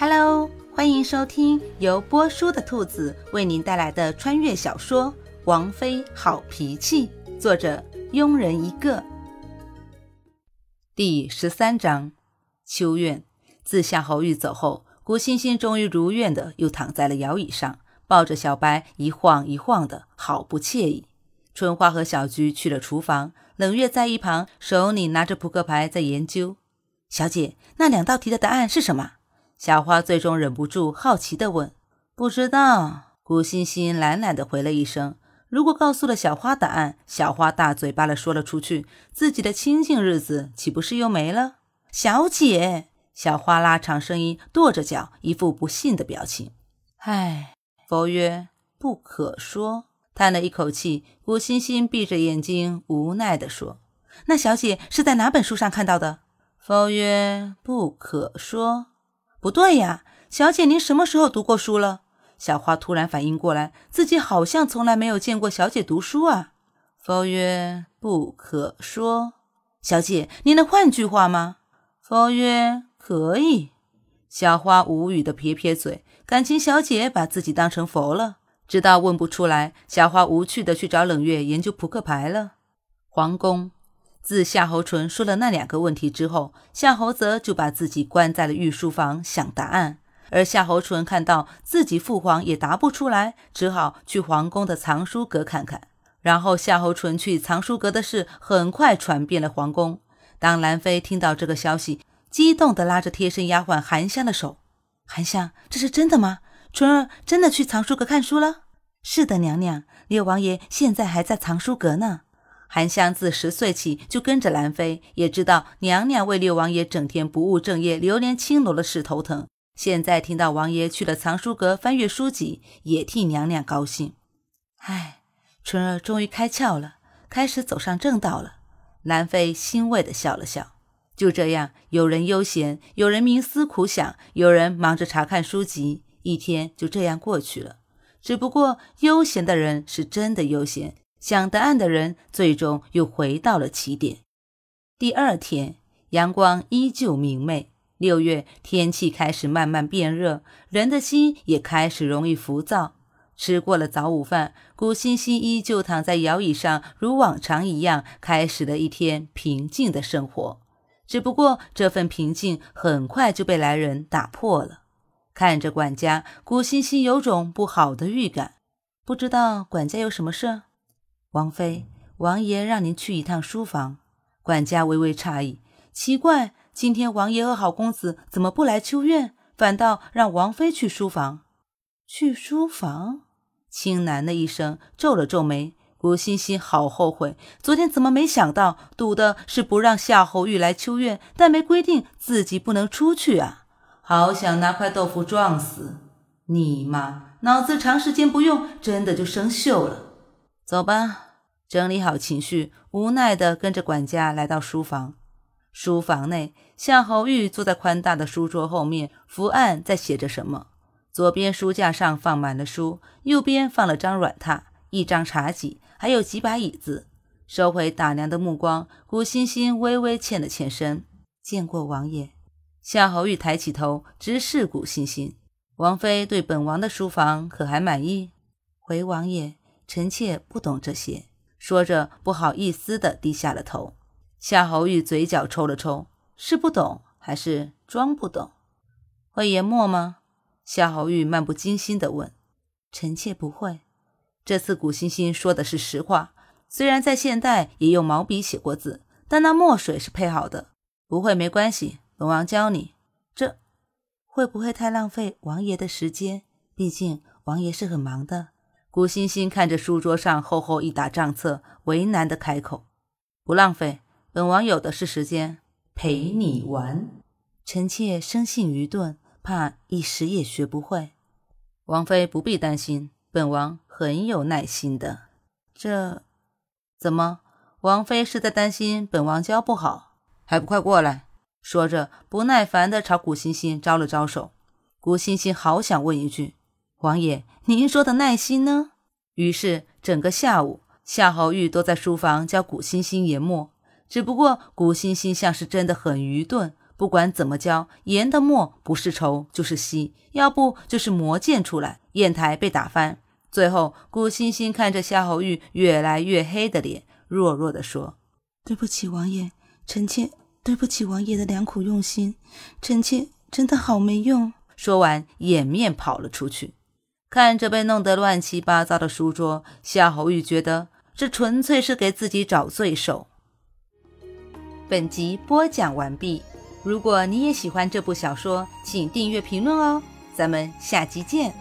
Hello，欢迎收听由波叔的兔子为您带来的穿越小说《王妃好脾气》，作者庸人一个。第十三章，秋院。自夏侯玉走后，古欣欣终于如愿的又躺在了摇椅上，抱着小白一晃一晃的，好不惬意。春花和小菊去了厨房，冷月在一旁手里拿着扑克牌在研究。小姐，那两道题的答案是什么？小花最终忍不住好奇地问：“不知道。”古欣欣懒懒地回了一声。如果告诉了小花答案，小花大嘴巴了说了出去，自己的清静日子岂不是又没了？小姐，小花拉长声音，跺着脚，一副不信的表情。唉，佛曰不可说。叹了一口气，古欣欣闭着眼睛，无奈地说：“那小姐是在哪本书上看到的？”佛曰不可说。不对呀，小姐，您什么时候读过书了？小花突然反应过来，自己好像从来没有见过小姐读书啊。佛曰：不可说。小姐，您能换句话吗？佛曰：可以。小花无语的撇撇嘴，感情小姐把自己当成佛了。知道问不出来，小花无趣的去找冷月研究扑克牌了。皇宫。自夏侯淳说了那两个问题之后，夏侯泽就把自己关在了御书房想答案。而夏侯淳看到自己父皇也答不出来，只好去皇宫的藏书阁看看。然后夏侯淳去藏书阁的事很快传遍了皇宫。当兰妃听到这个消息，激动地拉着贴身丫鬟韩香的手：“韩香，这是真的吗？淳儿真的去藏书阁看书了？”“是的，娘娘，六王爷现在还在藏书阁呢。”韩香自十岁起就跟着兰妃，也知道娘娘为六王爷整天不务正业、流连青楼的事头疼。现在听到王爷去了藏书阁翻阅书籍，也替娘娘高兴。唉，春儿终于开窍了，开始走上正道了。兰妃欣慰地笑了笑。就这样，有人悠闲，有人冥思苦想，有人忙着查看书籍，一天就这样过去了。只不过，悠闲的人是真的悠闲。想答案的人最终又回到了起点。第二天，阳光依旧明媚。六月天气开始慢慢变热，人的心也开始容易浮躁。吃过了早午饭，古欣欣依旧躺在摇椅上，如往常一样开始了一天平静的生活。只不过，这份平静很快就被来人打破了。看着管家，古欣欣有种不好的预感。不知道管家有什么事？王妃，王爷让您去一趟书房。管家微微诧异，奇怪，今天王爷和好公子怎么不来秋院，反倒让王妃去书房？去书房？青楠的一声，皱了皱眉。古欣欣好后悔，昨天怎么没想到，赌的是不让夏侯玉来秋院，但没规定自己不能出去啊！好想拿块豆腐撞死你妈！脑子长时间不用，真的就生锈了。走吧，整理好情绪，无奈地跟着管家来到书房。书房内，夏侯玉坐在宽大的书桌后面，伏案在写着什么。左边书架上放满了书，右边放了张软榻、一张茶几，还有几把椅子。收回打量的目光，古欣欣微微欠了欠身：“见过王爷。”夏侯玉抬起头，直视古欣欣：“王妃对本王的书房可还满意？”回王爷。臣妾不懂这些，说着不好意思地低下了头。夏侯玉嘴角抽了抽，是不懂还是装不懂？会研墨吗？夏侯玉漫不经心地问。臣妾不会。这次古欣欣说的是实话，虽然在现代也用毛笔写过字，但那墨水是配好的。不会没关系，龙王教你。这会不会太浪费王爷的时间？毕竟王爷是很忙的。古欣欣看着书桌上厚厚一沓账册，为难的开口：“不浪费，本王有的是时间陪你玩。臣妾生性愚钝，怕一时也学不会。王妃不必担心，本王很有耐心的。这怎么？王妃是在担心本王教不好？还不快过来！”说着，不耐烦地朝古欣欣招了招手。古欣欣好想问一句。王爷，您说的耐心呢？于是整个下午，夏侯玉都在书房教古欣欣研墨。只不过古欣欣像是真的很愚钝，不管怎么教，研的墨不是稠就是稀，要不就是磨溅出来，砚台被打翻。最后，古欣欣看着夏侯玉越来越黑的脸，弱弱地说：“对不起，王爷，臣妾对不起王爷的良苦用心，臣妾真的好没用。”说完，掩面跑了出去。看着被弄得乱七八糟的书桌，夏侯玉觉得这纯粹是给自己找罪受。本集播讲完毕。如果你也喜欢这部小说，请订阅、评论哦。咱们下集见。